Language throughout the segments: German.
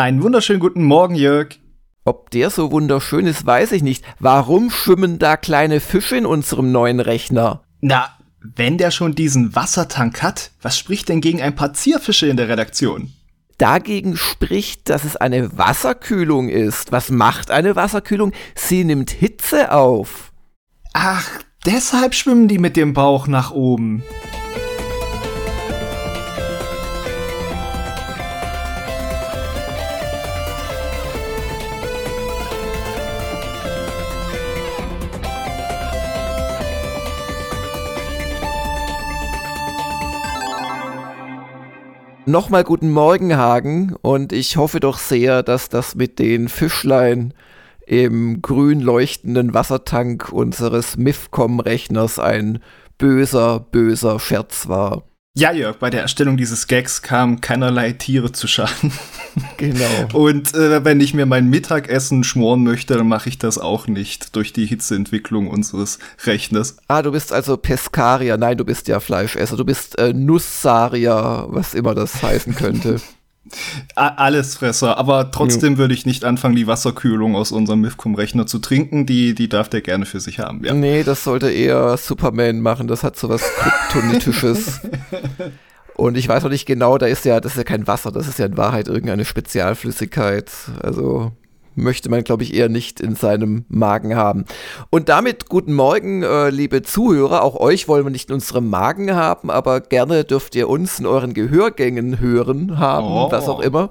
Einen wunderschönen guten Morgen, Jörg. Ob der so wunderschön ist, weiß ich nicht. Warum schwimmen da kleine Fische in unserem neuen Rechner? Na, wenn der schon diesen Wassertank hat, was spricht denn gegen ein paar Zierfische in der Redaktion? Dagegen spricht, dass es eine Wasserkühlung ist. Was macht eine Wasserkühlung? Sie nimmt Hitze auf. Ach, deshalb schwimmen die mit dem Bauch nach oben. Nochmal guten Morgen, Hagen. Und ich hoffe doch sehr, dass das mit den Fischlein im grün leuchtenden Wassertank unseres MIFCOM-Rechners ein böser, böser Scherz war. Ja, Jörg, bei der Erstellung dieses Gags kamen keinerlei Tiere zu Schaden. Genau. Und äh, wenn ich mir mein Mittagessen schmoren möchte, dann mache ich das auch nicht durch die Hitzeentwicklung unseres Rechners. Ah, du bist also Peskarier. Nein, du bist ja Fleischesser. Du bist äh, Nussarier, was immer das heißen könnte. Allesfresser, aber trotzdem ja. würde ich nicht anfangen, die Wasserkühlung aus unserem Mifcom-Rechner zu trinken. Die, die darf der gerne für sich haben, ja. Nee, das sollte eher Superman machen. Das hat so was Kryptonitisches. Und ich weiß noch nicht genau, da ist ja, das ist ja kein Wasser, das ist ja in Wahrheit irgendeine Spezialflüssigkeit. Also möchte man, glaube ich, eher nicht in seinem Magen haben. Und damit guten Morgen, äh, liebe Zuhörer. Auch euch wollen wir nicht in unserem Magen haben, aber gerne dürft ihr uns in euren Gehörgängen hören haben, oh. was auch immer.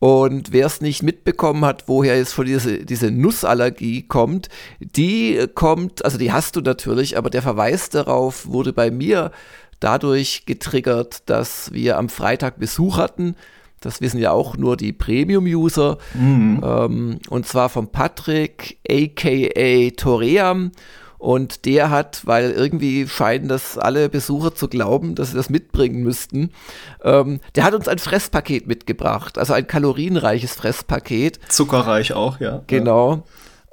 Und wer es nicht mitbekommen hat, woher jetzt von diese, diese Nussallergie kommt, die kommt, also die hast du natürlich, aber der Verweis darauf wurde bei mir dadurch getriggert, dass wir am Freitag Besuch hatten das wissen ja auch nur die Premium-User. Mhm. Ähm, und zwar von Patrick, aka Toream. Und der hat, weil irgendwie scheinen das alle Besucher zu glauben, dass sie das mitbringen müssten, ähm, der hat uns ein Fresspaket mitgebracht, also ein kalorienreiches Fresspaket. Zuckerreich auch, ja. Genau.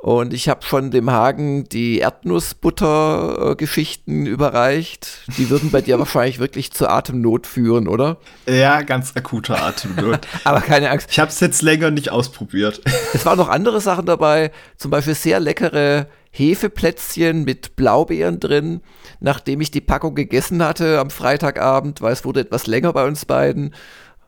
Und ich habe schon dem Hagen die Erdnussbutter-Geschichten überreicht. Die würden bei dir wahrscheinlich wirklich zur Atemnot führen, oder? Ja, ganz akute Atemnot. Aber keine Angst. Ich habe es jetzt länger nicht ausprobiert. es waren noch andere Sachen dabei, zum Beispiel sehr leckere Hefeplätzchen mit Blaubeeren drin, nachdem ich die Packung gegessen hatte am Freitagabend, weil es wurde etwas länger bei uns beiden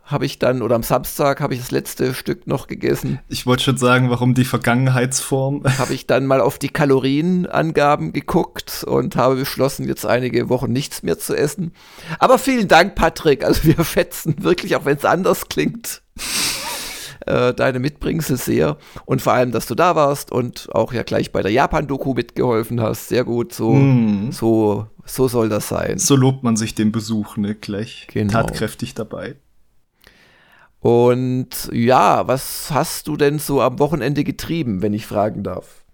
habe ich dann, oder am Samstag habe ich das letzte Stück noch gegessen. Ich wollte schon sagen, warum die Vergangenheitsform? Habe ich dann mal auf die Kalorienangaben geguckt und habe beschlossen, jetzt einige Wochen nichts mehr zu essen. Aber vielen Dank, Patrick. Also wir schätzen wirklich, auch wenn es anders klingt, äh, deine Mitbringsel sehr. Und vor allem, dass du da warst und auch ja gleich bei der Japan-Doku mitgeholfen hast. Sehr gut, so, mm. so, so soll das sein. So lobt man sich den Besuch, ne? Gleich genau. tatkräftig dabei. Und ja, was hast du denn so am Wochenende getrieben, wenn ich fragen darf?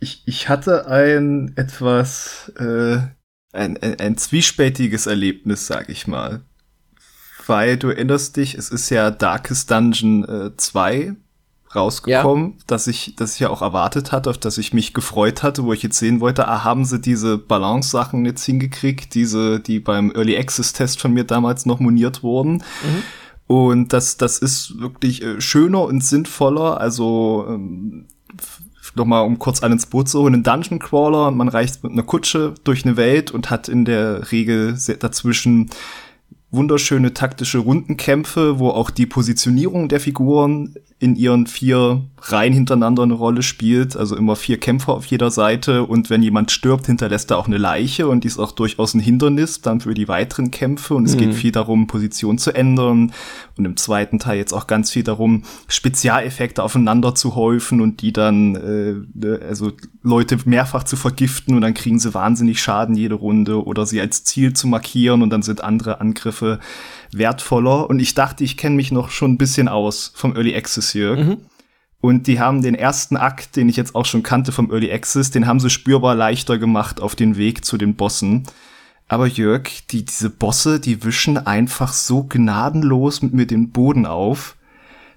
Ich, ich hatte ein etwas, äh, ein, ein, ein zwiespältiges Erlebnis, sag ich mal. Weil du erinnerst dich, es ist ja Darkest Dungeon äh, 2 rausgekommen, ja. dass ich, dass ich ja auch erwartet hatte, auf das ich mich gefreut hatte, wo ich jetzt sehen wollte, ah, haben sie diese Balance-Sachen jetzt hingekriegt, diese, die beim Early Access Test von mir damals noch moniert wurden. Mhm. Und das, das ist wirklich äh, schöner und sinnvoller. Also ähm, nochmal, um kurz einen ins Boot zu holen, ein Dungeon Crawler. Man reist mit einer Kutsche durch eine Welt und hat in der Regel dazwischen wunderschöne taktische Rundenkämpfe, wo auch die Positionierung der Figuren in ihren vier Reihen hintereinander eine Rolle spielt. Also immer vier Kämpfer auf jeder Seite. Und wenn jemand stirbt, hinterlässt er auch eine Leiche. Und die ist auch durchaus ein Hindernis dann für die weiteren Kämpfe. Und es mhm. geht viel darum, Position zu ändern. Und im zweiten Teil jetzt auch ganz viel darum, Spezialeffekte aufeinander zu häufen und die dann, äh, ne, also Leute mehrfach zu vergiften. Und dann kriegen sie wahnsinnig Schaden jede Runde. Oder sie als Ziel zu markieren. Und dann sind andere Angriffe wertvoller. Und ich dachte, ich kenne mich noch schon ein bisschen aus vom Early Access hier. Mhm. Und die haben den ersten Akt, den ich jetzt auch schon kannte vom Early Access, den haben sie spürbar leichter gemacht auf den Weg zu den Bossen. Aber Jörg, die, diese Bosse, die wischen einfach so gnadenlos mit mir den Boden auf,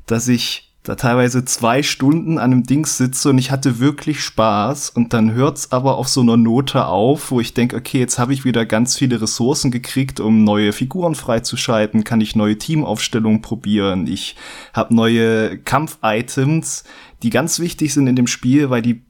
dass ich da teilweise zwei Stunden an einem Ding sitze und ich hatte wirklich Spaß und dann hört's aber auf so einer Note auf, wo ich denke, okay, jetzt habe ich wieder ganz viele Ressourcen gekriegt, um neue Figuren freizuschalten, kann ich neue Teamaufstellungen probieren, ich habe neue Kampf-Items, die ganz wichtig sind in dem Spiel, weil die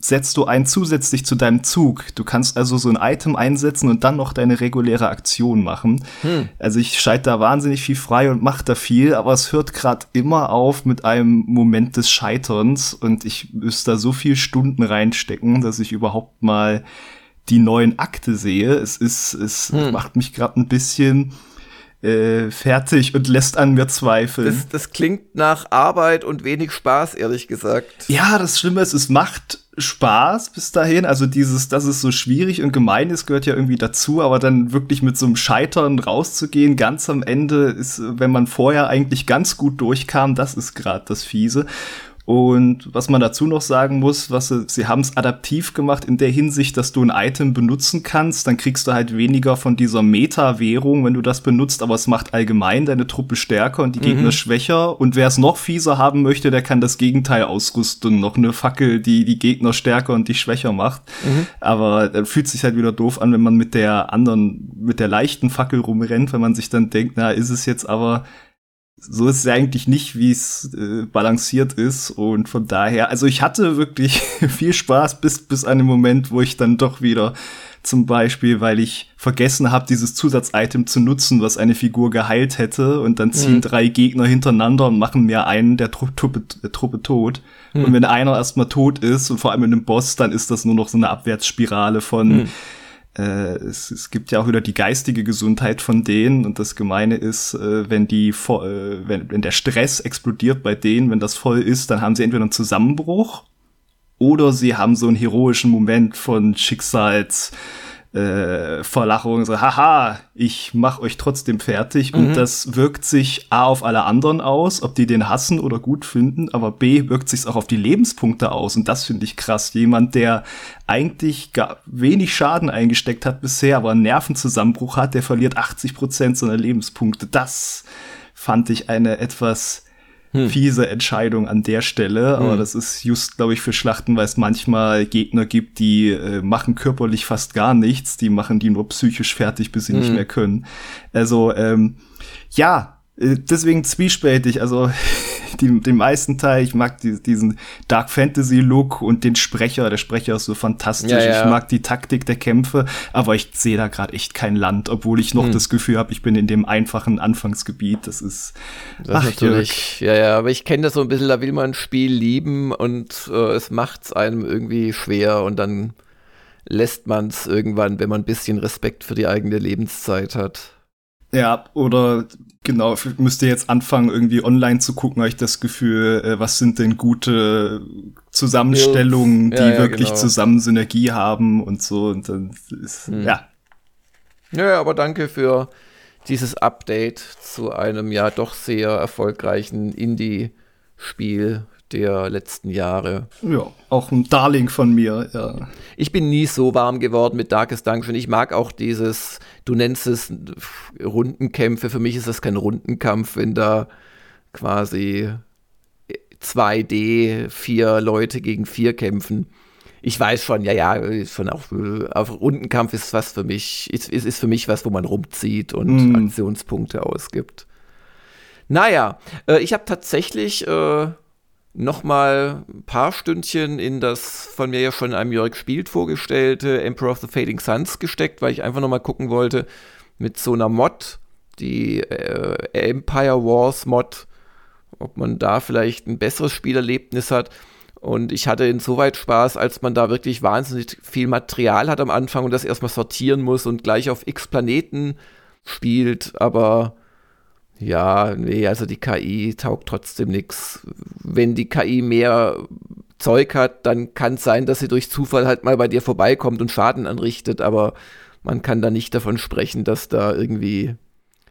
setzt du ein zusätzlich zu deinem Zug. Du kannst also so ein Item einsetzen und dann noch deine reguläre Aktion machen. Hm. Also ich schalte da wahnsinnig viel frei und mache da viel, aber es hört gerade immer auf mit einem Moment des Scheiterns und ich müsste da so viel Stunden reinstecken, dass ich überhaupt mal die neuen Akte sehe. Es ist, es hm. macht mich gerade ein bisschen äh, fertig und lässt an mir zweifeln. Das, das klingt nach Arbeit und wenig Spaß, ehrlich gesagt. Ja, das Schlimme ist, es macht Spaß bis dahin. Also dieses, dass es so schwierig und gemein ist, gehört ja irgendwie dazu, aber dann wirklich mit so einem Scheitern rauszugehen, ganz am Ende ist, wenn man vorher eigentlich ganz gut durchkam, das ist gerade das Fiese. Und was man dazu noch sagen muss, was sie, sie haben es adaptiv gemacht in der Hinsicht, dass du ein Item benutzen kannst, dann kriegst du halt weniger von dieser Meta-Währung, wenn du das benutzt, aber es macht allgemein deine Truppe stärker und die mhm. Gegner schwächer. Und wer es noch fieser haben möchte, der kann das Gegenteil ausrüsten. Noch eine Fackel, die die Gegner stärker und die schwächer macht. Mhm. Aber dann fühlt sich halt wieder doof an, wenn man mit der anderen, mit der leichten Fackel rumrennt, wenn man sich dann denkt, na, ist es jetzt aber so ist es eigentlich nicht, wie es äh, balanciert ist. Und von daher, also ich hatte wirklich viel Spaß bis, bis an den Moment, wo ich dann doch wieder zum Beispiel, weil ich vergessen habe, dieses Zusatzitem zu nutzen, was eine Figur geheilt hätte. Und dann ziehen mhm. drei Gegner hintereinander und machen mir einen der Tru Truppe, äh, Truppe tot. Mhm. Und wenn einer erstmal tot ist und vor allem in einem Boss, dann ist das nur noch so eine Abwärtsspirale von mhm es, es gibt ja auch wieder die geistige Gesundheit von denen und das Gemeine ist, äh, wenn die äh, wenn, wenn der Stress explodiert bei denen, wenn das voll ist, dann haben sie entweder einen Zusammenbruch oder sie haben so einen heroischen Moment von Schicksals äh, Verlachung, so, haha, ich mach euch trotzdem fertig. Mhm. Und das wirkt sich A auf alle anderen aus, ob die den hassen oder gut finden, aber B wirkt sich auch auf die Lebenspunkte aus. Und das finde ich krass. Jemand, der eigentlich gar wenig Schaden eingesteckt hat bisher, aber einen Nervenzusammenbruch hat, der verliert 80 Prozent seiner Lebenspunkte. Das fand ich eine etwas hm. fiese Entscheidung an der Stelle, aber hm. das ist just, glaube ich, für Schlachten, weil es manchmal Gegner gibt, die äh, machen körperlich fast gar nichts, die machen die nur psychisch fertig, bis sie hm. nicht mehr können. Also, ähm, ja, deswegen zwiespältig. Also die, den meisten Teil, ich mag die, diesen Dark Fantasy Look und den Sprecher. Der Sprecher ist so fantastisch. Ja, ja. Ich mag die Taktik der Kämpfe, aber ich sehe da gerade echt kein Land, obwohl ich noch hm. das Gefühl habe, ich bin in dem einfachen Anfangsgebiet. Das ist das ach, natürlich. Jörg. Ja, ja, aber ich kenne das so ein bisschen. Da will man ein Spiel lieben und äh, es macht es einem irgendwie schwer und dann lässt man es irgendwann, wenn man ein bisschen Respekt für die eigene Lebenszeit hat. Ja, oder genau, müsst ihr jetzt anfangen, irgendwie online zu gucken, habe ich das Gefühl, äh, was sind denn gute Zusammenstellungen, ja, die ja, wirklich genau. zusammen Synergie haben und so. Und dann ist, hm. ja. Ja, aber danke für dieses Update zu einem ja doch sehr erfolgreichen Indie-Spiel der letzten Jahre. Ja, auch ein Darling von mir, ja. Ich bin nie so warm geworden mit Darkest Dungeon. Ich mag auch dieses, du nennst es Rundenkämpfe. Für mich ist das kein Rundenkampf, wenn da quasi 2D vier Leute gegen vier kämpfen. Ich weiß schon, ja, ja, schon auch auf Rundenkampf ist was für mich, ist, ist, ist für mich was, wo man rumzieht und mm. Aktionspunkte ausgibt. Naja, äh, ich habe tatsächlich äh, noch mal ein paar Stündchen in das von mir ja schon einem Jörg spielt vorgestellte Emperor of the Fading Suns gesteckt, weil ich einfach noch mal gucken wollte mit so einer Mod, die äh, Empire Wars Mod, ob man da vielleicht ein besseres Spielerlebnis hat. Und ich hatte insoweit Spaß, als man da wirklich wahnsinnig viel Material hat am Anfang und das erstmal sortieren muss und gleich auf x Planeten spielt, aber ja, nee, also die KI taugt trotzdem nichts. Wenn die KI mehr Zeug hat, dann kann es sein, dass sie durch Zufall halt mal bei dir vorbeikommt und Schaden anrichtet, aber man kann da nicht davon sprechen, dass da irgendwie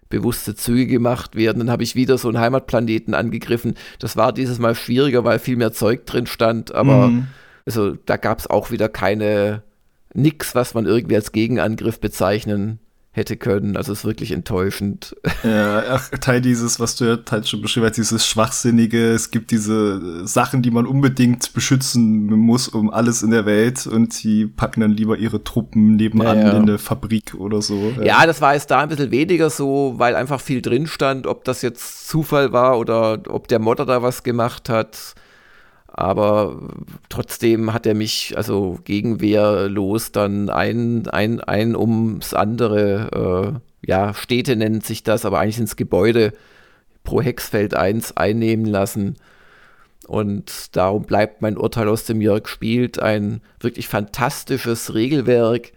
bewusste Züge gemacht werden. Dann habe ich wieder so einen Heimatplaneten angegriffen. Das war dieses Mal schwieriger, weil viel mehr Zeug drin stand, aber mhm. also da gab es auch wieder keine nix, was man irgendwie als Gegenangriff bezeichnen hätte können. Also es ist wirklich enttäuschend. Ja, ach, Teil dieses, was du ja halt schon beschrieben hast, dieses Schwachsinnige, es gibt diese Sachen, die man unbedingt beschützen muss um alles in der Welt und die packen dann lieber ihre Truppen nebenan ja, ja. in eine Fabrik oder so. Ja. ja, das war jetzt da ein bisschen weniger so, weil einfach viel drin stand, ob das jetzt Zufall war oder ob der Modder da was gemacht hat aber trotzdem hat er mich also gegenwehrlos dann ein, ein, ein ums andere, äh, ja, Städte nennt sich das, aber eigentlich ins Gebäude pro Hexfeld 1 einnehmen lassen. Und darum bleibt mein Urteil aus dem Jörg spielt ein wirklich fantastisches Regelwerk,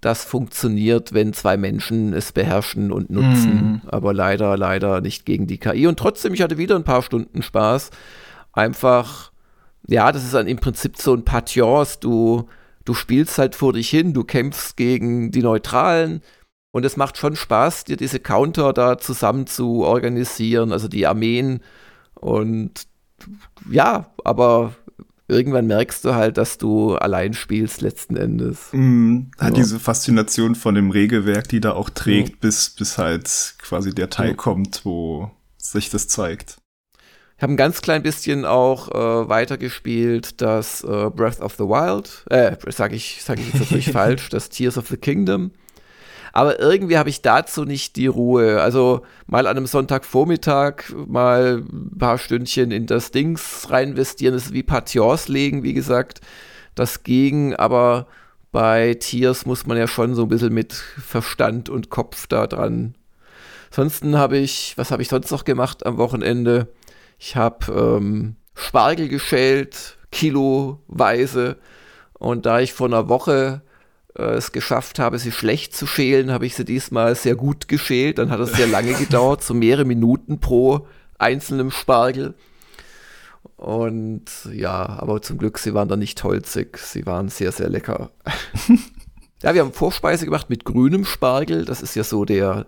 das funktioniert, wenn zwei Menschen es beherrschen und nutzen. Mm. Aber leider, leider nicht gegen die KI. Und trotzdem, ich hatte wieder ein paar Stunden Spaß. Einfach ja, das ist dann im Prinzip so ein Patience. Du, du spielst halt vor dich hin, du kämpfst gegen die Neutralen. Und es macht schon Spaß, dir diese Counter da zusammen zu organisieren, also die Armeen. Und ja, aber irgendwann merkst du halt, dass du allein spielst letzten Endes. Mm, hat ja. diese Faszination von dem Regelwerk, die da auch trägt, ja. bis, bis halt quasi der Teil ja. kommt, wo sich das zeigt. Ich habe ein ganz klein bisschen auch äh, weitergespielt, das äh, Breath of the Wild, äh, sage ich, sag ich jetzt natürlich falsch, das Tears of the Kingdom. Aber irgendwie habe ich dazu nicht die Ruhe. Also mal an einem Sonntagvormittag mal ein paar Stündchen in das Dings rein investieren, das ist wie Patience legen, wie gesagt. Das ging, aber bei Tears muss man ja schon so ein bisschen mit Verstand und Kopf da dran. Ansonsten habe ich, was habe ich sonst noch gemacht am Wochenende? Ich habe ähm, Spargel geschält, kiloweise. Und da ich vor einer Woche äh, es geschafft habe, sie schlecht zu schälen, habe ich sie diesmal sehr gut geschält. Dann hat es sehr lange gedauert, so mehrere Minuten pro einzelnem Spargel. Und ja, aber zum Glück, sie waren da nicht holzig. Sie waren sehr, sehr lecker. ja, wir haben Vorspeise gemacht mit grünem Spargel. Das ist ja so der,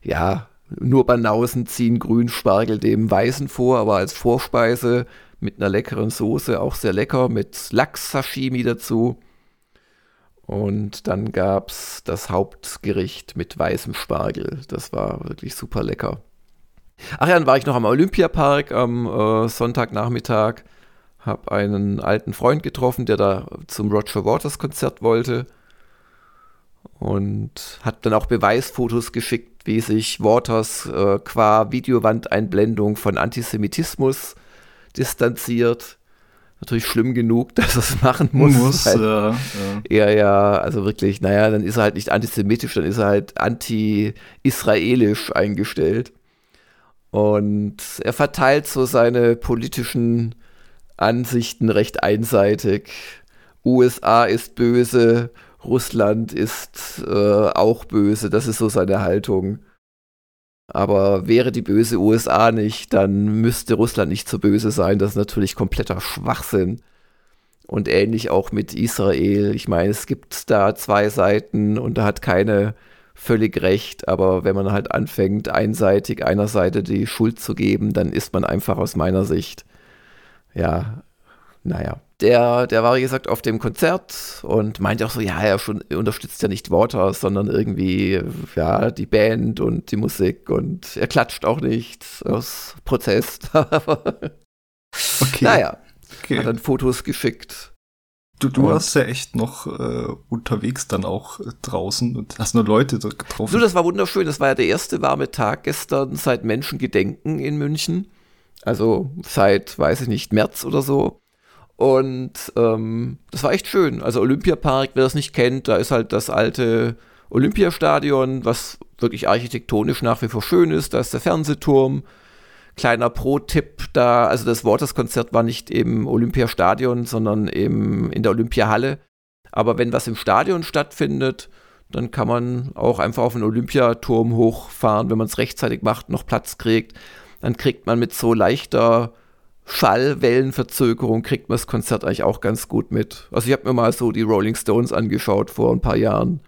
ja, nur Banausen ziehen Grünspargel dem Weißen vor, aber als Vorspeise mit einer leckeren Soße, auch sehr lecker, mit Lachs-Sashimi dazu. Und dann gab es das Hauptgericht mit weißem Spargel. Das war wirklich super lecker. Ach ja, dann war ich noch am Olympiapark am äh, Sonntagnachmittag. Hab einen alten Freund getroffen, der da zum Roger Waters Konzert wollte. Und hat dann auch Beweisfotos geschickt wie sich Waters äh, qua Videowandeinblendung von Antisemitismus distanziert. Natürlich schlimm genug, dass er es machen muss. muss halt, ja, ja. ja, also wirklich, naja, dann ist er halt nicht antisemitisch, dann ist er halt anti-israelisch eingestellt. Und er verteilt so seine politischen Ansichten recht einseitig. USA ist böse, Russland ist äh, auch böse, das ist so seine Haltung. Aber wäre die böse USA nicht, dann müsste Russland nicht so böse sein. Das ist natürlich kompletter Schwachsinn. Und ähnlich auch mit Israel. Ich meine, es gibt da zwei Seiten und da hat keine völlig recht. Aber wenn man halt anfängt, einseitig einer Seite die Schuld zu geben, dann ist man einfach aus meiner Sicht, ja, naja. Der, der war, wie gesagt, auf dem Konzert und meinte auch so, ja, er schon unterstützt ja nicht Waters, sondern irgendwie, ja, die Band und die Musik und er klatscht auch nicht aus Protest. okay. Naja, okay. hat dann Fotos geschickt. Du, du warst ja echt noch äh, unterwegs dann auch äh, draußen und hast nur Leute getroffen. Du, das war wunderschön. Das war ja der erste warme Tag gestern seit Menschengedenken in München. Also seit, weiß ich nicht, März oder so. Und ähm, das war echt schön. Also Olympiapark, wer das nicht kennt, da ist halt das alte Olympiastadion, was wirklich architektonisch nach wie vor schön ist. Da ist der Fernsehturm. Kleiner Pro-Tipp da, also das Waters-Konzert war nicht im Olympiastadion, sondern im, in der Olympiahalle. Aber wenn was im Stadion stattfindet, dann kann man auch einfach auf den Olympiaturm hochfahren, wenn man es rechtzeitig macht, noch Platz kriegt. Dann kriegt man mit so leichter Schallwellenverzögerung kriegt man das Konzert eigentlich auch ganz gut mit. Also ich habe mir mal so die Rolling Stones angeschaut vor ein paar Jahren.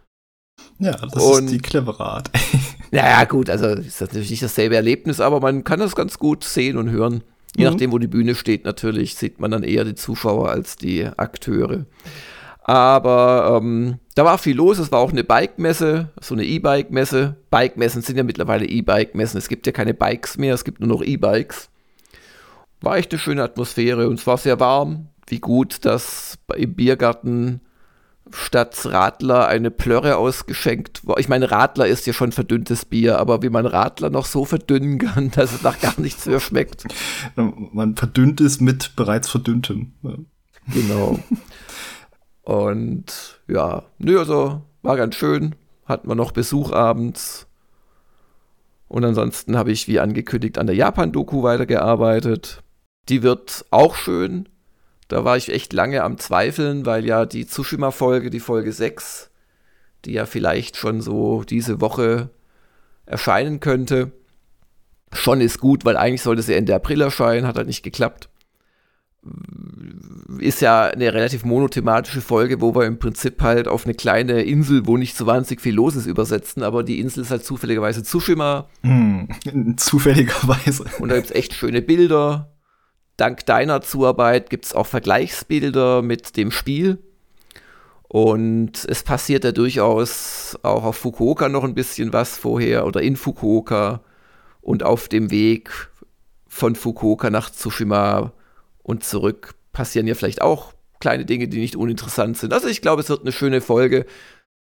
Ja, das Und, ist die clevere Art. naja, gut, also ist das natürlich nicht dasselbe Erlebnis, aber man kann das ganz gut sehen und hören. Je mhm. nachdem, wo die Bühne steht, natürlich sieht man dann eher die Zuschauer als die Akteure. Aber ähm, da war viel los. Es war auch eine Bike-Messe, so eine E-Bike-Messe. Bike-Messen sind ja mittlerweile E-Bike-Messen. Es gibt ja keine Bikes mehr, es gibt nur noch E-Bikes. War echt eine schöne Atmosphäre und es war sehr warm. Wie gut, dass im Biergarten statt Radler eine Plörre ausgeschenkt war. Ich meine, Radler ist ja schon verdünntes Bier, aber wie man Radler noch so verdünnen kann, dass es nach gar nichts mehr schmeckt. Man verdünnt es mit bereits verdünntem. Genau. Und ja, nö, also war ganz schön. Hatten wir noch Besuch abends. Und ansonsten habe ich, wie angekündigt, an der Japan-Doku weitergearbeitet. Die wird auch schön. Da war ich echt lange am Zweifeln, weil ja die Tsushima-Folge, die Folge 6, die ja vielleicht schon so diese Woche erscheinen könnte, schon ist gut, weil eigentlich sollte sie Ende April erscheinen, hat halt nicht geklappt. Ist ja eine relativ monothematische Folge, wo wir im Prinzip halt auf eine kleine Insel, wo nicht so wahnsinnig viel los ist, übersetzen, aber die Insel ist halt zufälligerweise Tsushima. Mm, zufälligerweise. Und da gibt es echt schöne Bilder dank deiner Zuarbeit gibt es auch Vergleichsbilder mit dem Spiel. Und es passiert ja durchaus auch auf Fukuoka noch ein bisschen was vorher oder in Fukuoka und auf dem Weg von Fukuoka nach Tsushima und zurück passieren ja vielleicht auch kleine Dinge, die nicht uninteressant sind. Also ich glaube, es wird eine schöne Folge.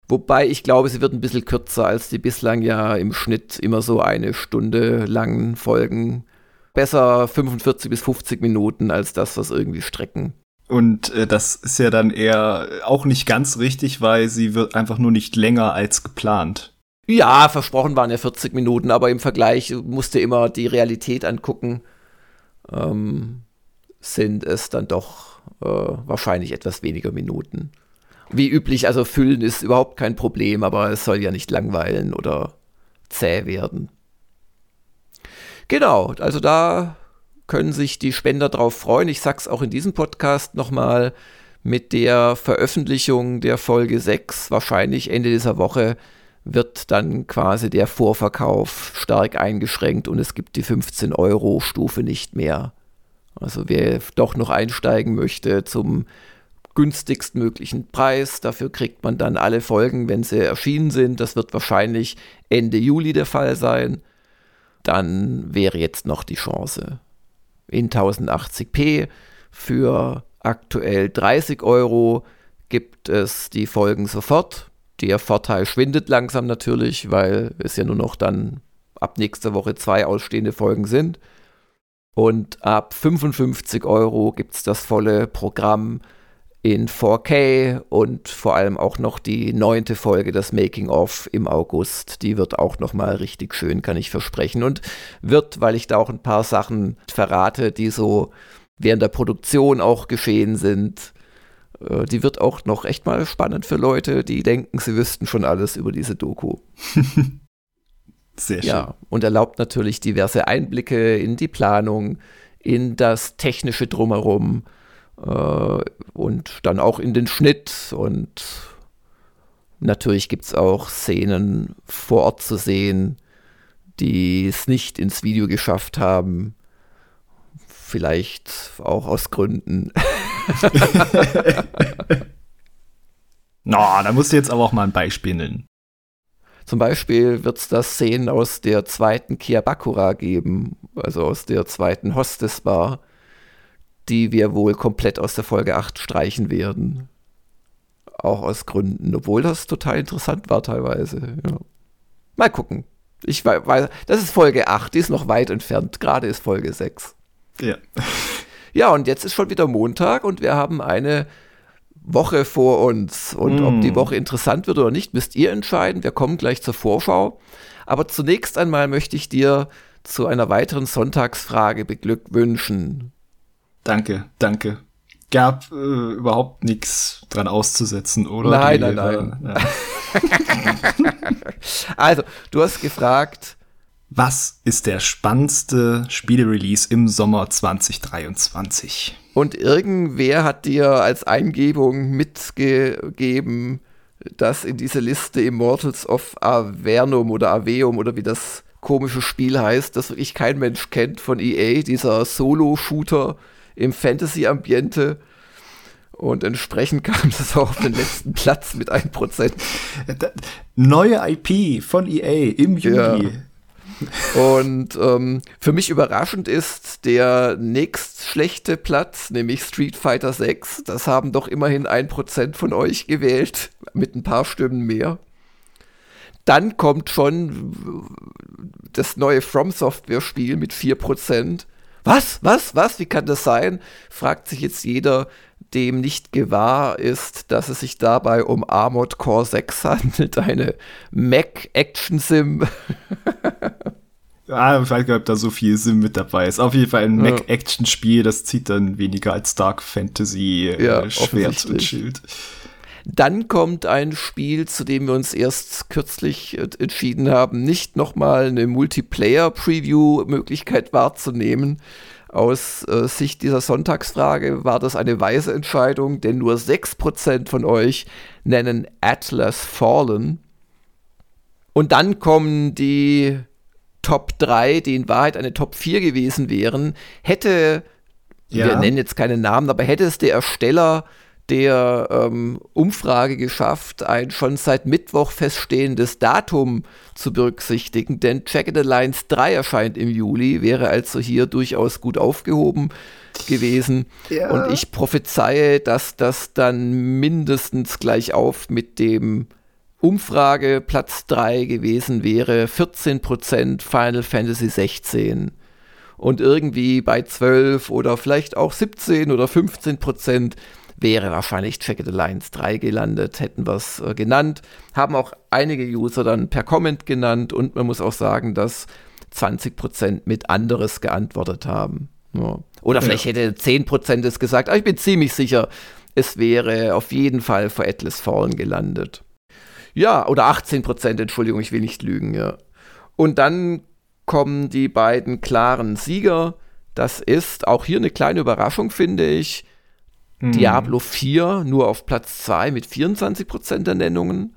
Wobei ich glaube, sie wird ein bisschen kürzer als die bislang ja im Schnitt immer so eine Stunde langen Folgen besser 45 bis 50 Minuten als das, was irgendwie strecken. Und äh, das ist ja dann eher auch nicht ganz richtig, weil sie wird einfach nur nicht länger als geplant. Ja, versprochen waren ja 40 Minuten, aber im Vergleich musste immer die Realität angucken. Ähm, sind es dann doch äh, wahrscheinlich etwas weniger Minuten. Wie üblich, also füllen ist überhaupt kein Problem, aber es soll ja nicht langweilen oder zäh werden. Genau, also da können sich die Spender drauf freuen. Ich sag's auch in diesem Podcast nochmal mit der Veröffentlichung der Folge 6, wahrscheinlich Ende dieser Woche, wird dann quasi der Vorverkauf stark eingeschränkt und es gibt die 15 Euro Stufe nicht mehr. Also wer doch noch einsteigen möchte zum günstigstmöglichen Preis, dafür kriegt man dann alle Folgen, wenn sie erschienen sind. Das wird wahrscheinlich Ende Juli der Fall sein dann wäre jetzt noch die Chance. In 1080p für aktuell 30 Euro gibt es die Folgen sofort. Der Vorteil schwindet langsam natürlich, weil es ja nur noch dann ab nächster Woche zwei ausstehende Folgen sind. Und ab 55 Euro gibt es das volle Programm in 4K und vor allem auch noch die neunte Folge, das Making of im August. Die wird auch noch mal richtig schön, kann ich versprechen. Und wird, weil ich da auch ein paar Sachen verrate, die so während der Produktion auch geschehen sind, äh, die wird auch noch echt mal spannend für Leute, die denken, sie wüssten schon alles über diese Doku. Sehr schön. Ja, und erlaubt natürlich diverse Einblicke in die Planung, in das technische Drumherum und dann auch in den Schnitt und natürlich gibt es auch Szenen vor Ort zu sehen, die es nicht ins Video geschafft haben. Vielleicht auch aus Gründen. Na, no, da musst du jetzt aber auch mal ein Beispiel nennen. Zum Beispiel wird es da Szenen aus der zweiten Kiabakura geben, also aus der zweiten Hostess Bar, die wir wohl komplett aus der Folge 8 streichen werden. Auch aus Gründen, obwohl das total interessant war teilweise. Ja. Mal gucken. Ich weiß, das ist Folge 8, die ist noch weit entfernt. Gerade ist Folge 6. Ja. Ja, und jetzt ist schon wieder Montag und wir haben eine Woche vor uns. Und mm. ob die Woche interessant wird oder nicht, müsst ihr entscheiden. Wir kommen gleich zur Vorschau. Aber zunächst einmal möchte ich dir zu einer weiteren Sonntagsfrage beglückwünschen. Danke, danke. Gab äh, überhaupt nichts dran auszusetzen, oder? Nein, nein, nein. Ja. also, du hast gefragt. Was ist der spannendste Spielerelease im Sommer 2023? Und irgendwer hat dir als Eingebung mitgegeben, dass in dieser Liste Immortals of Avernum oder Aveum oder wie das komische Spiel heißt, das wirklich kein Mensch kennt von EA, dieser Solo-Shooter, im Fantasy-Ambiente. Und entsprechend kam das auch auf den letzten Platz mit 1%. Neue IP von EA im Juli. Ja. Und ähm, für mich überraschend ist der nächstschlechte Platz, nämlich Street Fighter 6. Das haben doch immerhin 1% von euch gewählt, mit ein paar Stimmen mehr. Dann kommt schon das neue From Software Spiel mit 4%. Was? Was? Was? Wie kann das sein? Fragt sich jetzt jeder, dem nicht gewahr ist, dass es sich dabei um Armored Core 6 handelt, eine Mac Action Sim. Ah, ich weiß gar nicht, ob da so viel Sim mit dabei ist. Auf jeden Fall ein ja. Mac-Action-Spiel, das zieht dann weniger als Dark Fantasy äh, ja, Schwert und Schild. Dann kommt ein Spiel, zu dem wir uns erst kürzlich äh, entschieden haben, nicht nochmal eine Multiplayer-Preview-Möglichkeit wahrzunehmen. Aus äh, Sicht dieser Sonntagsfrage war das eine weise Entscheidung, denn nur 6% von euch nennen Atlas Fallen. Und dann kommen die Top 3, die in Wahrheit eine Top 4 gewesen wären, hätte, ja. wir nennen jetzt keinen Namen, aber hätte es der Ersteller der ähm, Umfrage geschafft, ein schon seit Mittwoch feststehendes Datum zu berücksichtigen, denn Jacket Alliance 3 erscheint im Juli, wäre also hier durchaus gut aufgehoben gewesen. Ja. Und ich prophezeie, dass das dann mindestens gleich auf mit dem Umfrage Platz 3 gewesen wäre 14% Final Fantasy 16 und irgendwie bei 12 oder vielleicht auch 17 oder 15 wäre wahrscheinlich Check Alliance 3 gelandet, hätten wir es äh, genannt. Haben auch einige User dann per Comment genannt und man muss auch sagen, dass 20% mit anderes geantwortet haben. Ja. Oder vielleicht ja. hätte 10% es gesagt, aber ich bin ziemlich sicher, es wäre auf jeden Fall vor Atlas Fallen gelandet. Ja, oder 18 Prozent, Entschuldigung, ich will nicht lügen, ja. Und dann kommen die beiden klaren Sieger. Das ist auch hier eine kleine Überraschung, finde ich. Mhm. Diablo 4 nur auf Platz 2 mit 24 Prozent der Nennungen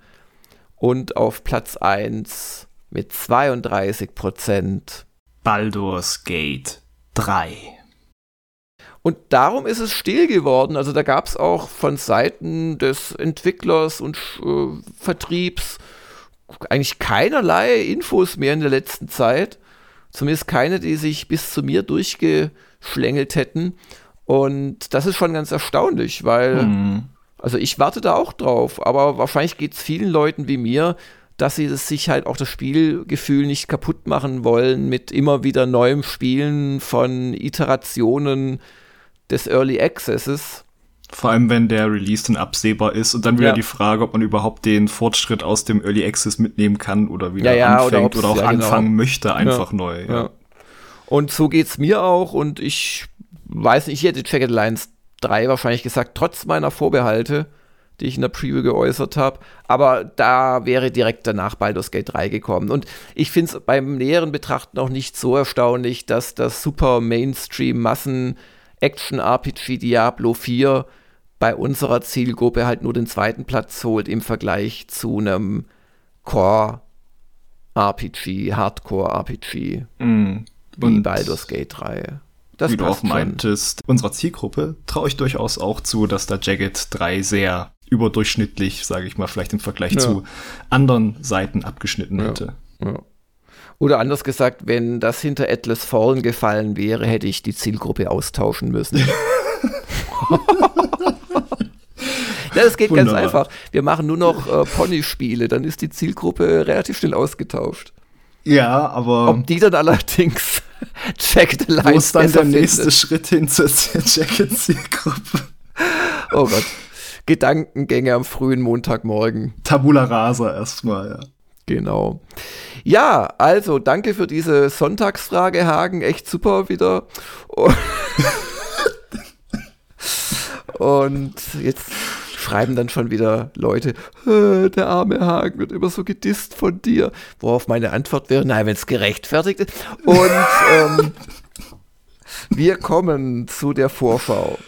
und auf Platz 1 mit 32 Prozent. Baldur's Gate 3. Und darum ist es still geworden. Also da gab es auch von Seiten des Entwicklers und äh, Vertriebs eigentlich keinerlei Infos mehr in der letzten Zeit. Zumindest keine, die sich bis zu mir durchgeschlängelt hätten. Und das ist schon ganz erstaunlich, weil, mhm. also ich warte da auch drauf, aber wahrscheinlich geht es vielen Leuten wie mir, dass sie das sich halt auch das Spielgefühl nicht kaputt machen wollen mit immer wieder neuem Spielen von Iterationen des Early Accesses. Vor allem, wenn der Release dann absehbar ist und dann wieder ja. die Frage, ob man überhaupt den Fortschritt aus dem Early Access mitnehmen kann oder wieder ja, ja, anfängt oder, oder auch genau. anfangen genau. möchte, einfach neu. Ja. Und so geht es mir auch und ich weiß nicht, ich hätte Jagged Lines 3 wahrscheinlich gesagt, trotz meiner Vorbehalte, die ich in der Preview geäußert habe. Aber da wäre direkt danach Baldur's Gate 3 gekommen. Und ich finde es beim näheren Betrachten auch nicht so erstaunlich, dass das super Mainstream-Massen- Action-RPG Diablo 4 bei unserer Zielgruppe halt nur den zweiten Platz holt im Vergleich zu einem Core-RPG, Hardcore-RPG mm. wie Baldur's Gate 3. Das wie du auch meintest, unserer Zielgruppe traue ich durchaus auch zu, dass da Jagged 3 sehr überdurchschnittlich, sage ich mal, vielleicht im Vergleich ja. zu anderen Seiten abgeschnitten ja. hätte. Ja. Oder anders gesagt, wenn das hinter Atlas Fallen gefallen wäre, hätte ich die Zielgruppe austauschen müssen. Das geht Wunderbar. ganz einfach. Wir machen nur noch äh, Pony-Spiele, dann ist die Zielgruppe relativ schnell ausgetauscht. Ja, aber. Ob die dann allerdings Jacket Alliance Wo ist dann der nächste findet? Schritt hin zur Jacket-Zielgruppe? Oh Gott. Gedankengänge am frühen Montagmorgen. Tabula rasa erstmal, ja. Genau. Ja, also danke für diese Sonntagsfrage, Hagen. Echt super wieder. Und jetzt schreiben dann schon wieder Leute, der arme Hagen wird immer so gedisst von dir. Worauf meine Antwort wäre, nein, wenn es gerechtfertigt ist. Und ähm, wir kommen zu der Vorschau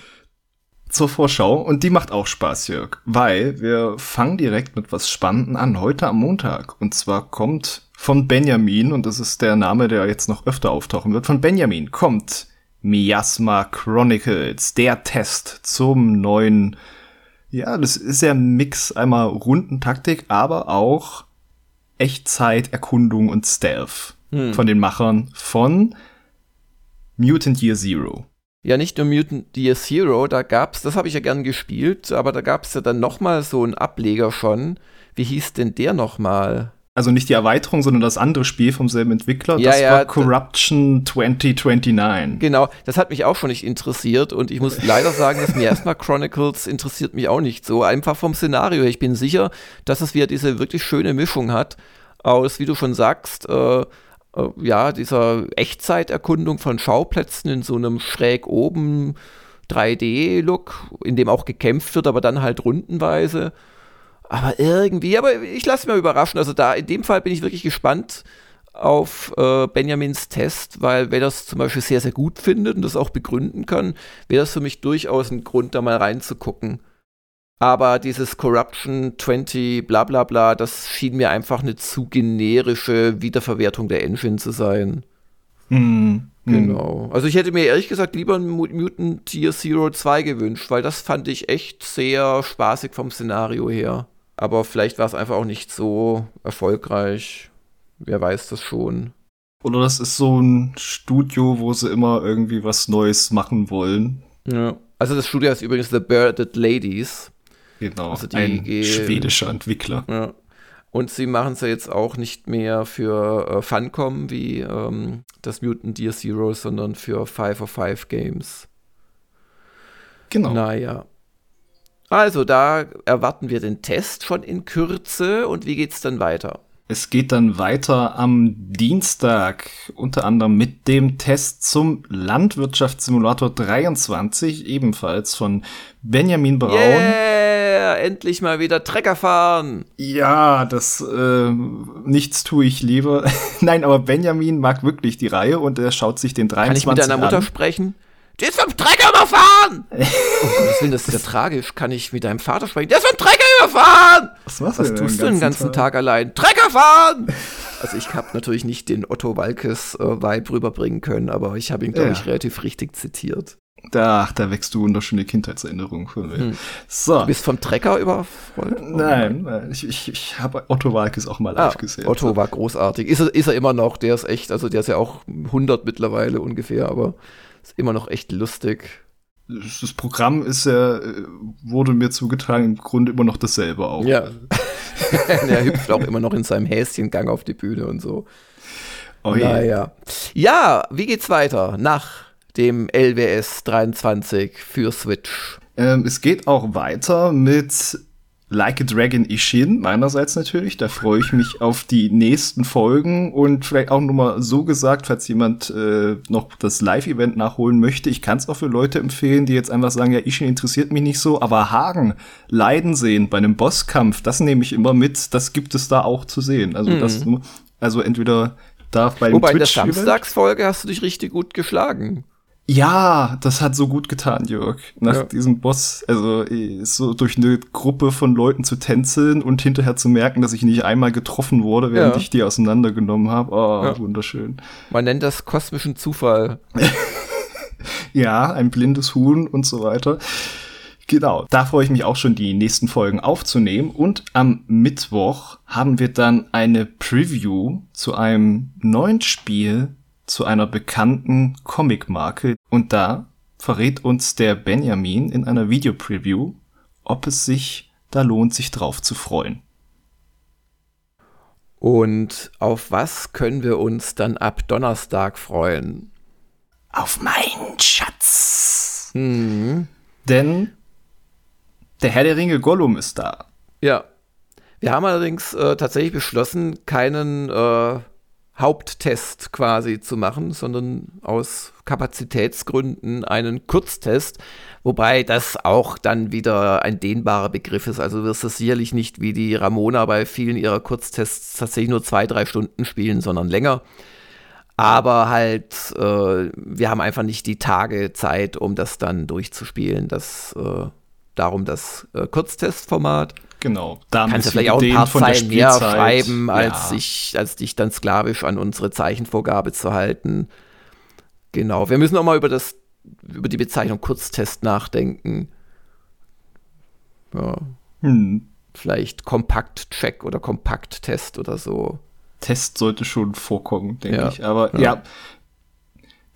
zur Vorschau und die macht auch Spaß, Jörg, weil wir fangen direkt mit was Spannendem an, heute am Montag. Und zwar kommt von Benjamin, und das ist der Name, der jetzt noch öfter auftauchen wird, von Benjamin kommt Miasma Chronicles, der Test zum neuen, ja, das ist ja ein Mix einmal Rundentaktik, aber auch Echtzeit, Erkundung und Stealth hm. von den Machern von Mutant Year Zero. Ja, nicht nur Mutant Year Zero, da gab's, das habe ich ja gern gespielt, aber da gab's ja dann noch mal so einen Ableger schon. Wie hieß denn der noch mal? Also nicht die Erweiterung, sondern das andere Spiel vom selben Entwickler. Ja, das ja, war Corruption 2029. Genau, das hat mich auch schon nicht interessiert und ich muss leider sagen, dass mir erstmal Chronicles interessiert mich auch nicht so. Einfach vom Szenario. Ich bin sicher, dass es wieder diese wirklich schöne Mischung hat aus, wie du schon sagst, äh, äh, ja, dieser Echtzeiterkundung von Schauplätzen in so einem schräg oben 3D-Look, in dem auch gekämpft wird, aber dann halt rundenweise. Aber irgendwie, aber ich lasse mich mal überraschen. Also da in dem Fall bin ich wirklich gespannt auf äh, Benjamins Test, weil wer das zum Beispiel sehr, sehr gut findet und das auch begründen kann, wäre das für mich durchaus ein Grund, da mal reinzugucken. Aber dieses Corruption 20 bla bla bla, das schien mir einfach eine zu generische Wiederverwertung der Engine zu sein. Mhm. Genau. Also ich hätte mir ehrlich gesagt lieber ein Mutant Tier Zero 2 gewünscht, weil das fand ich echt sehr spaßig vom Szenario her. Aber vielleicht war es einfach auch nicht so erfolgreich. Wer weiß das schon. Oder das ist so ein Studio, wo sie immer irgendwie was Neues machen wollen. Ja. Also das Studio ist übrigens The Birded Ladies. Genau, also ein schwedischer Entwickler. Ja. Und sie machen es ja jetzt auch nicht mehr für äh, Funcom wie ähm, das Mutant Deer Zero, sondern für 5 of 5 Games. Genau. Naja. Also, da erwarten wir den Test schon in Kürze. Und wie geht's dann weiter? Es geht dann weiter am Dienstag, unter anderem mit dem Test zum Landwirtschaftssimulator 23, ebenfalls von Benjamin Braun. Yeah, endlich mal wieder Trecker fahren. Ja, das äh, nichts tue ich lieber. Nein, aber Benjamin mag wirklich die Reihe und er schaut sich den 23 Kann ich mit deiner Mutter an. sprechen? Der ist vom Trecker überfahren! oh Gottes Willen, das ist ja tragisch. Kann ich mit deinem Vater sprechen? Der ist vom Trecker überfahren! Was machst du Was tust du den ganzen Tag? Tag allein? Trecker fahren! Also ich habe natürlich nicht den Otto Walkes-Vibe äh, rüberbringen können, aber ich habe ihn, glaube ja. ich, relativ richtig zitiert. Ach, da wächst du wunderschöne Kindheitserinnerungen von mir. Hm. So. Du bist vom Trecker überrollt? Oh nein, nein, ich, ich, ich habe Otto Walkes auch mal live ah, gesehen. Otto war großartig. Ist er, ist er immer noch, der ist echt, also der ist ja auch 100 mittlerweile ungefähr, aber ist immer noch echt lustig. Das Programm ist ja, äh, wurde mir zugetragen, im Grunde immer noch dasselbe auch. Ja. er hüpft auch immer noch in seinem Häschengang auf die Bühne und so. Oh. Naja. Ja, wie geht's weiter nach dem LWS 23 für Switch? Ähm, es geht auch weiter mit Like a Dragon Ishin, meinerseits natürlich. Da freue ich mich auf die nächsten Folgen und vielleicht auch nur mal so gesagt, falls jemand äh, noch das Live-Event nachholen möchte. Ich kann es auch für Leute empfehlen, die jetzt einfach sagen, ja, Ishin interessiert mich nicht so, aber Hagen leiden sehen bei einem Bosskampf, das nehme ich immer mit. Das gibt es da auch zu sehen. Also mhm. das, also entweder da bei dem Wobei in der Samstagsfolge hast du dich richtig gut geschlagen. Ja, das hat so gut getan, Jörg. Nach ja. diesem Boss, also so durch eine Gruppe von Leuten zu tänzeln und hinterher zu merken, dass ich nicht einmal getroffen wurde, während ja. ich die auseinandergenommen habe. Oh, ja. wunderschön. Man nennt das kosmischen Zufall. ja, ein blindes Huhn und so weiter. Genau, da freue ich mich auch schon, die nächsten Folgen aufzunehmen. Und am Mittwoch haben wir dann eine Preview zu einem neuen Spiel zu einer bekannten Comicmarke und da verrät uns der Benjamin in einer Videopreview, ob es sich da lohnt, sich drauf zu freuen. Und auf was können wir uns dann ab Donnerstag freuen? Auf meinen Schatz. Mhm. Denn der Herr der Ringe Gollum ist da. Ja. Wir haben allerdings äh, tatsächlich beschlossen, keinen äh, Haupttest quasi zu machen, sondern aus Kapazitätsgründen einen Kurztest, wobei das auch dann wieder ein dehnbarer Begriff ist. Also wirst du sicherlich nicht wie die Ramona bei vielen ihrer Kurztests tatsächlich nur zwei, drei Stunden spielen, sondern länger. Aber halt, äh, wir haben einfach nicht die Tage Zeit, um das dann durchzuspielen. Das, äh, darum das äh, Kurztestformat. Genau. Da kannst du vielleicht auch ein paar Zeilen mehr schreiben, als, ja. ich, als dich dann sklavisch an unsere Zeichenvorgabe zu halten. Genau, wir müssen auch mal über das, über die Bezeichnung Kurztest nachdenken. Ja. Hm. Vielleicht Kompakt-Check oder Kompakt-Test oder so. Test sollte schon vorkommen, denke ja. ich. Aber ja. ja,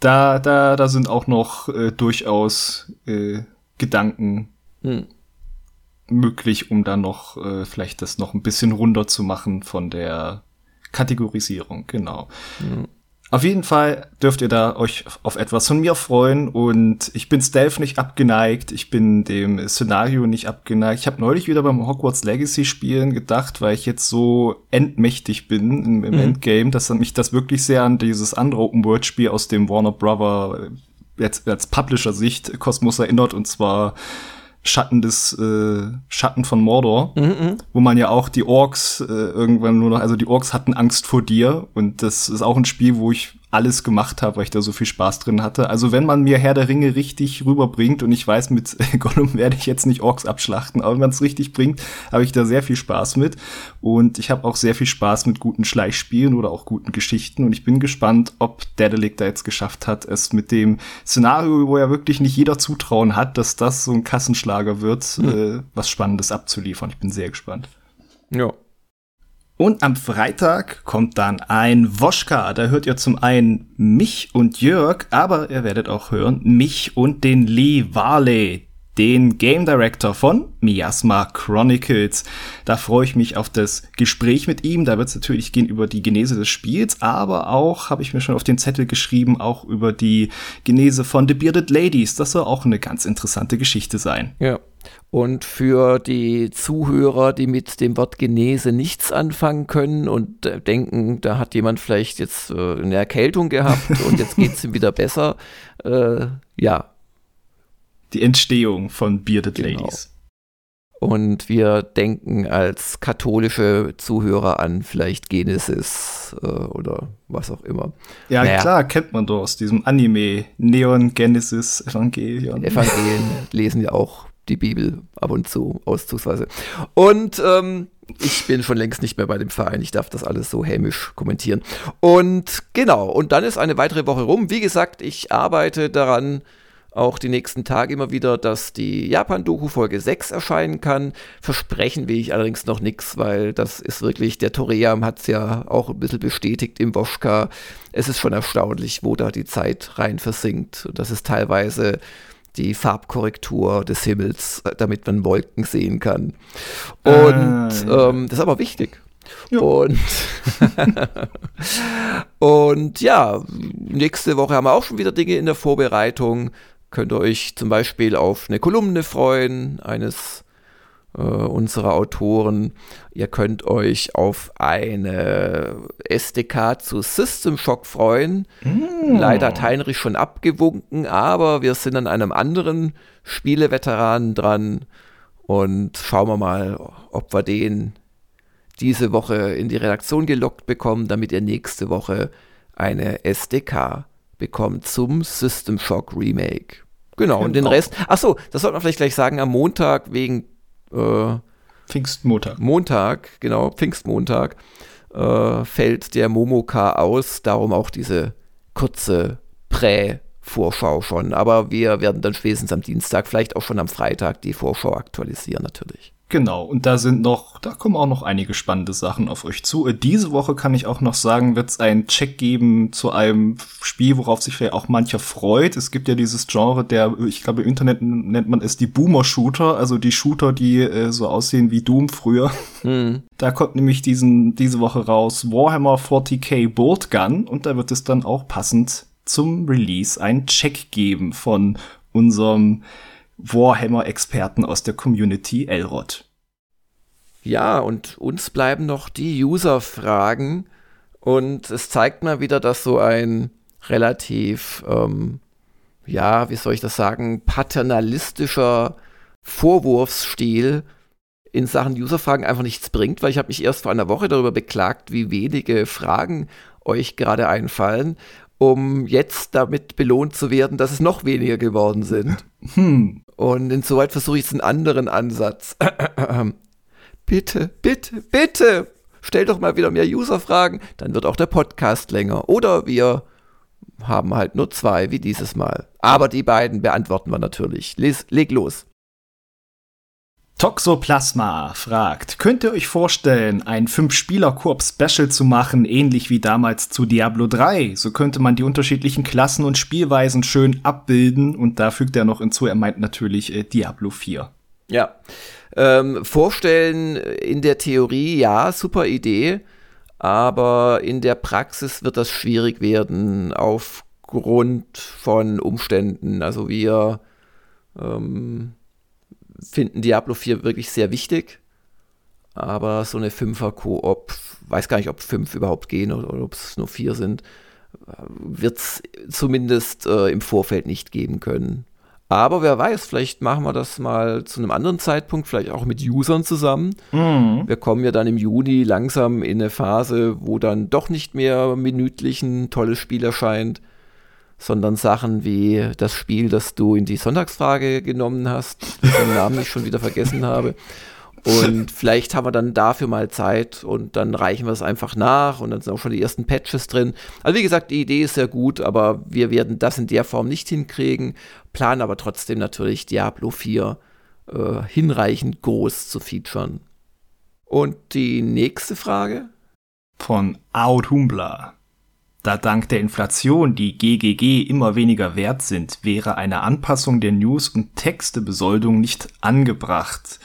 da, da, da sind auch noch äh, durchaus äh, Gedanken hm. Möglich, um dann noch äh, vielleicht das noch ein bisschen runder zu machen von der Kategorisierung, genau. Hm. Auf jeden Fall dürft ihr da euch auf etwas von mir freuen und ich bin Stealth nicht abgeneigt, ich bin dem Szenario nicht abgeneigt. Ich habe neulich wieder beim Hogwarts Legacy Spielen gedacht, weil ich jetzt so endmächtig bin im, im mhm. Endgame, dass mich das wirklich sehr an dieses andere Open World Spiel aus dem Warner Brother jetzt als Publisher Sicht Kosmos erinnert und zwar Schatten des äh, Schatten von Mordor, mhm, mhm, wo man ja auch die Orks äh, irgendwann nur noch, also die Orks hatten Angst vor dir und das ist auch ein Spiel, wo ich alles gemacht habe, weil ich da so viel Spaß drin hatte. Also wenn man mir Herr der Ringe richtig rüberbringt und ich weiß, mit Gollum werde ich jetzt nicht Orks abschlachten, aber wenn man es richtig bringt, habe ich da sehr viel Spaß mit. Und ich habe auch sehr viel Spaß mit guten Schleichspielen oder auch guten Geschichten. Und ich bin gespannt, ob Daedalic da jetzt geschafft hat, es mit dem Szenario, wo ja wirklich nicht jeder Zutrauen hat, dass das so ein Kassenschlager wird, hm. äh, was Spannendes abzuliefern. Ich bin sehr gespannt. Ja, und am Freitag kommt dann ein Woschka. Da hört ihr zum einen mich und Jörg, aber ihr werdet auch hören mich und den Lee Varley, den Game Director von Miasma Chronicles. Da freue ich mich auf das Gespräch mit ihm. Da wird es natürlich gehen über die Genese des Spiels, aber auch, habe ich mir schon auf den Zettel geschrieben, auch über die Genese von The Bearded Ladies. Das soll auch eine ganz interessante Geschichte sein. Ja, und für die Zuhörer, die mit dem Wort Genese nichts anfangen können und äh, denken, da hat jemand vielleicht jetzt äh, eine Erkältung gehabt und jetzt geht es ihm wieder besser, äh, ja. Die Entstehung von Bearded genau. Ladies. Und wir denken als katholische Zuhörer an vielleicht Genesis äh, oder was auch immer. Ja, naja. klar, kennt man doch aus diesem Anime Neon Genesis Evangelion. Evangelien lesen ja auch die Bibel ab und zu, auszugsweise. Und ähm, ich bin schon längst nicht mehr bei dem Verein. Ich darf das alles so hämisch kommentieren. Und genau, und dann ist eine weitere Woche rum. Wie gesagt, ich arbeite daran, auch die nächsten Tage immer wieder, dass die Japan-Doku Folge 6 erscheinen kann. Versprechen will ich allerdings noch nichts, weil das ist wirklich, der Toream hat es ja auch ein bisschen bestätigt im Woschka. Es ist schon erstaunlich, wo da die Zeit rein versinkt. Das ist teilweise die Farbkorrektur des Himmels, äh, damit man Wolken sehen kann. Und ah, ja. ähm, das ist aber wichtig. Und, und ja, nächste Woche haben wir auch schon wieder Dinge in der Vorbereitung. Könnt ihr euch zum Beispiel auf eine Kolumne freuen, eines äh, unserer Autoren. Ihr könnt euch auf eine SDK zu System Shock freuen. Mm. Leider hat Heinrich schon abgewunken, aber wir sind an einem anderen Spieleveteranen dran und schauen wir mal, ob wir den diese Woche in die Redaktion gelockt bekommen, damit ihr nächste Woche eine SDK bekommt zum System Shock Remake. Genau, und den. Rest, achso, das sollte man vielleicht gleich sagen, am Montag wegen äh, Pfingstmontag. Montag, genau, Pfingstmontag, äh, fällt der Momoka aus. Darum auch diese kurze Prä-Vorschau schon. Aber wir werden dann spätestens am Dienstag, vielleicht auch schon am Freitag, die Vorschau aktualisieren natürlich. Genau, und da sind noch, da kommen auch noch einige spannende Sachen auf euch zu. Äh, diese Woche kann ich auch noch sagen, wird es einen Check geben zu einem Spiel, worauf sich vielleicht auch mancher freut. Es gibt ja dieses Genre, der, ich glaube, im Internet nennt man es die Boomer-Shooter, also die Shooter, die äh, so aussehen wie Doom früher. Mhm. Da kommt nämlich diesen, diese Woche raus Warhammer 40k Bolt Gun und da wird es dann auch passend zum Release einen Check geben von unserem Warhammer-Experten aus der Community Elrod. Ja, und uns bleiben noch die User-Fragen. Und es zeigt mal wieder, dass so ein relativ, ähm, ja, wie soll ich das sagen, paternalistischer Vorwurfsstil in Sachen User-Fragen einfach nichts bringt, weil ich habe mich erst vor einer Woche darüber beklagt, wie wenige Fragen euch gerade einfallen um jetzt damit belohnt zu werden, dass es noch weniger geworden sind. Hm. Und insoweit versuche ich jetzt einen anderen Ansatz. bitte, bitte, bitte, stell doch mal wieder mehr User-Fragen, dann wird auch der Podcast länger. Oder wir haben halt nur zwei wie dieses Mal. Aber die beiden beantworten wir natürlich. Les, leg los. Toxoplasma fragt, könnt ihr euch vorstellen, ein 5-Spieler-Koop-Special zu machen, ähnlich wie damals zu Diablo 3? So könnte man die unterschiedlichen Klassen und Spielweisen schön abbilden und da fügt er noch hinzu, er meint natürlich äh, Diablo 4. Ja, ähm, vorstellen in der Theorie, ja, super Idee, aber in der Praxis wird das schwierig werden aufgrund von Umständen. Also wir ähm, finden Diablo 4 wirklich sehr wichtig. Aber so eine 5er Koop, weiß gar nicht, ob 5 überhaupt gehen oder, oder ob es nur 4 sind, wird es zumindest äh, im Vorfeld nicht geben können. Aber wer weiß, vielleicht machen wir das mal zu einem anderen Zeitpunkt, vielleicht auch mit Usern zusammen. Mhm. Wir kommen ja dann im Juni langsam in eine Phase, wo dann doch nicht mehr minütlich ein tolles Spiel erscheint, sondern Sachen wie das Spiel, das du in die Sonntagsfrage genommen hast, den Namen ich schon wieder vergessen habe. Und vielleicht haben wir dann dafür mal Zeit und dann reichen wir es einfach nach und dann sind auch schon die ersten Patches drin. Also wie gesagt, die Idee ist sehr gut, aber wir werden das in der Form nicht hinkriegen, planen aber trotzdem natürlich Diablo 4 äh, hinreichend groß zu featuren. Und die nächste Frage? Von Audhumbler. Da dank der Inflation die GGG immer weniger wert sind, wäre eine Anpassung der News- und Textebesoldung nicht angebracht.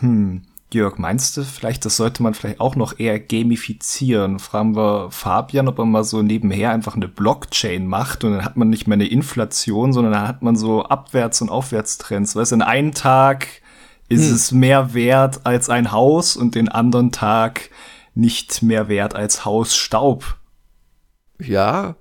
Hm, Jörg, meinst du vielleicht, das sollte man vielleicht auch noch eher gamifizieren? Fragen wir Fabian, ob er mal so nebenher einfach eine Blockchain macht und dann hat man nicht mehr eine Inflation, sondern dann hat man so Abwärts- und Aufwärtstrends. Weißt du, in einem Tag ist hm. es mehr wert als ein Haus und den anderen Tag nicht mehr wert als Hausstaub ja,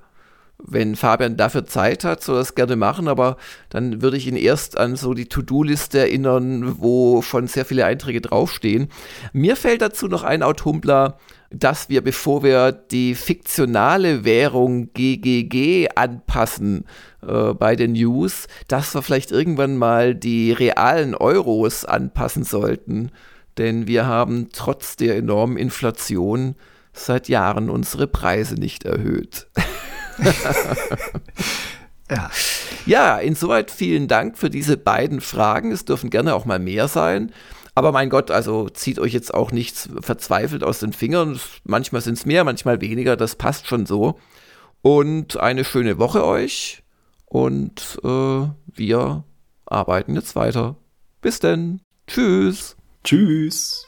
wenn Fabian dafür Zeit hat, soll er das gerne machen, aber dann würde ich ihn erst an so die To-Do-Liste erinnern, wo schon sehr viele Einträge draufstehen. Mir fällt dazu noch ein Outhumbler, dass wir, bevor wir die fiktionale Währung GGG anpassen äh, bei den News, dass wir vielleicht irgendwann mal die realen Euros anpassen sollten. Denn wir haben trotz der enormen Inflation seit Jahren unsere Preise nicht erhöht. ja. ja, insoweit vielen Dank für diese beiden Fragen. Es dürfen gerne auch mal mehr sein. Aber mein Gott, also zieht euch jetzt auch nichts verzweifelt aus den Fingern. Manchmal sind es mehr, manchmal weniger. Das passt schon so. Und eine schöne Woche euch. Und äh, wir arbeiten jetzt weiter. Bis denn. Tschüss. Tschüss.